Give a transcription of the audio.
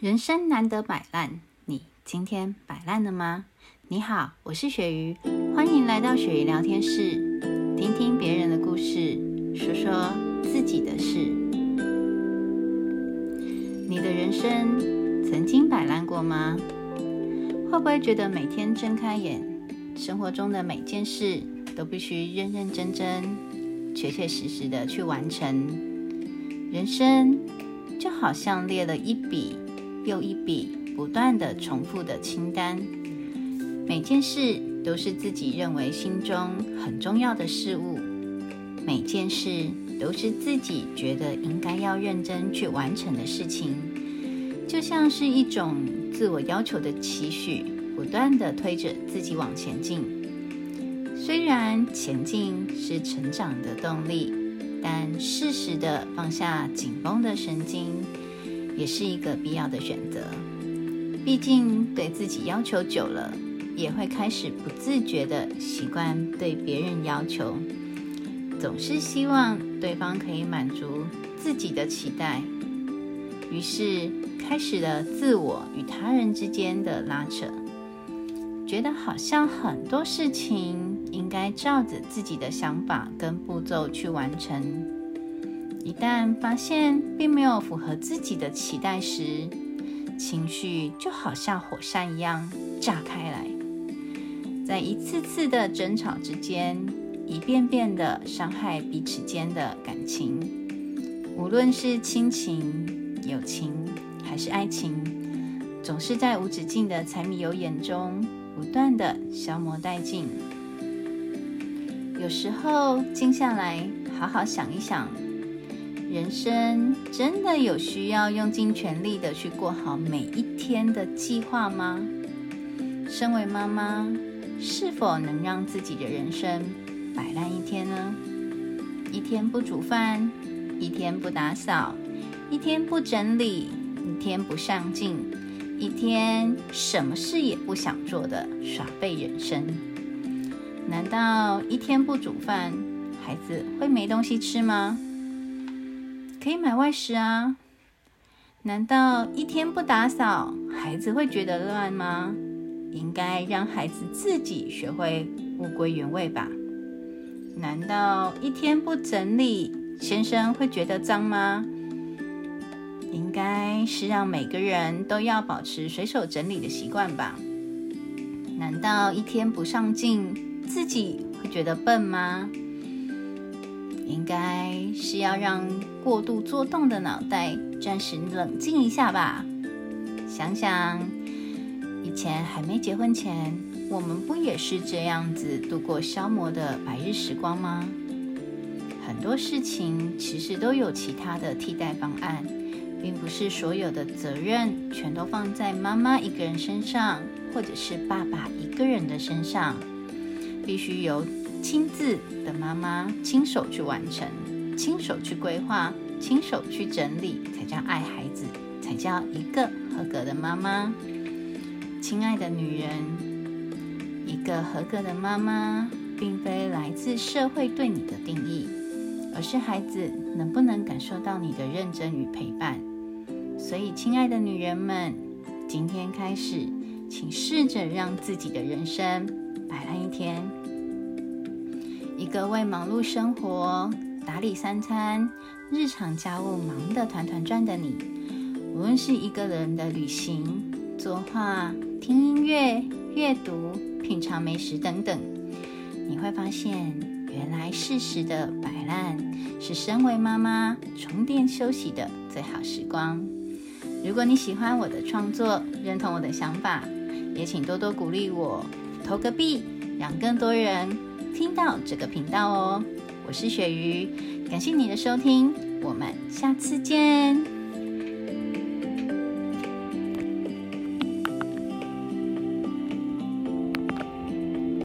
人生难得摆烂，你今天摆烂了吗？你好，我是鳕鱼，欢迎来到鳕鱼聊天室，听听别人的故事，说说自己的事。你的人生曾经摆烂过吗？会不会觉得每天睁开眼，生活中的每件事都必须认认真真、确确实实的去完成？人生就好像列了一笔。又一笔不断的重复的清单，每件事都是自己认为心中很重要的事物，每件事都是自己觉得应该要认真去完成的事情，就像是一种自我要求的期许，不断的推着自己往前进。虽然前进是成长的动力，但适时的放下紧绷的神经。也是一个必要的选择。毕竟对自己要求久了，也会开始不自觉的习惯对别人要求，总是希望对方可以满足自己的期待，于是开始了自我与他人之间的拉扯，觉得好像很多事情应该照着自己的想法跟步骤去完成。一旦发现并没有符合自己的期待时，情绪就好像火山一样炸开来，在一次次的争吵之间，一遍遍的伤害彼此间的感情。无论是亲情、友情还是爱情，总是在无止境的柴米油盐中不断的消磨殆尽。有时候静下来，好好想一想。人生真的有需要用尽全力的去过好每一天的计划吗？身为妈妈，是否能让自己的人生摆烂一天呢？一天不煮饭，一天不打扫，一天不整理，一天不上进，一天什么事也不想做的耍废人生？难道一天不煮饭，孩子会没东西吃吗？可以买外食啊？难道一天不打扫，孩子会觉得乱吗？应该让孩子自己学会物归原位吧？难道一天不整理，先生会觉得脏吗？应该是让每个人都要保持随手整理的习惯吧？难道一天不上进，自己会觉得笨吗？应该是要让过度作动的脑袋暂时冷静一下吧。想想以前还没结婚前，我们不也是这样子度过消磨的白日时光吗？很多事情其实都有其他的替代方案，并不是所有的责任全都放在妈妈一个人身上，或者是爸爸一个人的身上，必须由。亲自的妈妈亲手去完成，亲手去规划，亲手去整理，才叫爱孩子，才叫一个合格的妈妈。亲爱的女人，一个合格的妈妈，并非来自社会对你的定义，而是孩子能不能感受到你的认真与陪伴。所以，亲爱的女人们，今天开始，请试着让自己的人生摆烂一天。一个为忙碌生活、打理三餐、日常家务忙得团团转的你，无论是一个人的旅行、作画、听音乐、阅读、品尝美食等等，你会发现，原来适时的摆烂是身为妈妈充电休息的最好时光。如果你喜欢我的创作，认同我的想法，也请多多鼓励我，投个币，让更多人。听到这个频道哦，我是雪鱼，感谢你的收听，我们下次见。